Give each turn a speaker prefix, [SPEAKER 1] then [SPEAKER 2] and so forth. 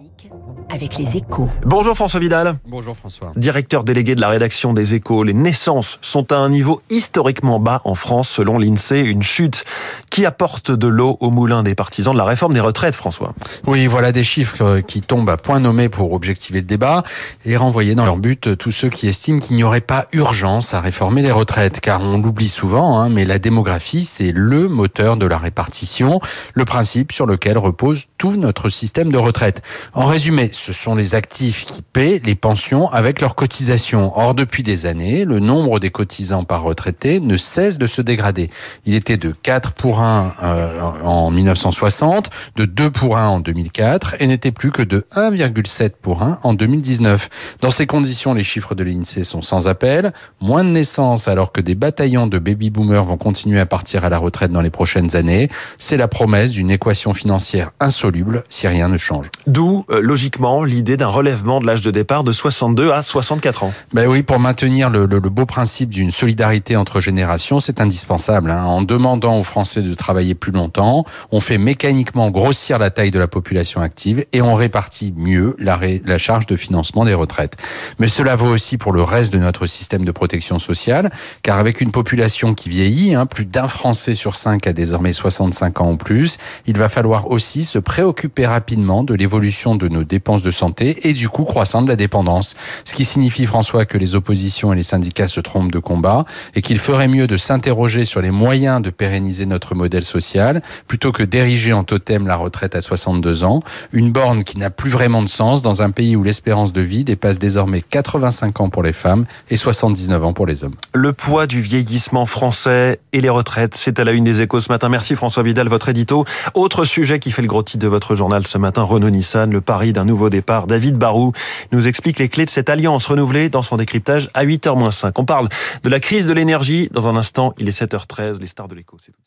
[SPEAKER 1] économique avec les échos.
[SPEAKER 2] Bonjour François Vidal.
[SPEAKER 3] Bonjour François.
[SPEAKER 2] Directeur délégué de la rédaction des échos. Les naissances sont à un niveau historiquement bas en France selon l'INSEE. Une chute qui apporte de l'eau au moulin des partisans de la réforme des retraites, François.
[SPEAKER 3] Oui, voilà des chiffres qui tombent à point nommé pour objectiver le débat et renvoyer dans leur but tous ceux qui estiment qu'il n'y aurait pas urgence à réformer les retraites. Car on l'oublie souvent, hein, mais la démographie, c'est le moteur de la répartition, le principe sur lequel repose tout notre système de retraite. En résumé, ce sont les actifs qui paient les pensions avec leurs cotisations. Or, depuis des années, le nombre des cotisants par retraité ne cesse de se dégrader. Il était de 4 pour 1 euh, en 1960, de 2 pour 1 en 2004 et n'était plus que de 1,7 pour 1 en 2019. Dans ces conditions, les chiffres de l'INSEE sont sans appel. Moins de naissances alors que des bataillons de baby-boomers vont continuer à partir à la retraite dans les prochaines années. C'est la promesse d'une équation financière insoluble si rien ne change.
[SPEAKER 2] Euh, logiquement, l'idée d'un relèvement de l'âge de départ de 62 à 64 ans.
[SPEAKER 3] Ben oui, pour maintenir le, beau principe d'une solidarité entre générations, c'est indispensable. Hein. En demandant aux Français de travailler plus longtemps, on fait mécaniquement grossir la taille de la population active et on répartit mieux la charge de financement des retraites. Mais cela vaut aussi pour le reste de notre système de protection sociale, car avec une population qui vieillit, hein, plus d'un Français sur cinq a désormais 65 ans ou plus, il va falloir aussi se préoccuper rapidement de l'évolution de nos dépenses de santé et du coût croissant de la dépendance. Ce qui signifie, François, que les oppositions et les syndicats se trompent de combat et qu'il ferait mieux de s'interroger sur les moyens de pérenniser notre modèle social plutôt que d'ériger en totem la retraite à 62 ans, une borne qui n'a plus vraiment de sens dans un pays où l'espérance de vie dépasse désormais 85 ans pour les femmes et 79 ans pour les hommes.
[SPEAKER 2] Le poids du vieillissement français et les retraites, c'est à la une des échos ce matin. Merci François Vidal, votre édito. Autre sujet qui fait le gros titre de votre journal ce matin, Le pari d'un nouveau départ. David Barou nous explique les clés de cette alliance renouvelée dans son décryptage à 8h-5. On parle de la crise de l'énergie. Dans un instant, il est 7h13, les stars de l'écho. C'est tout.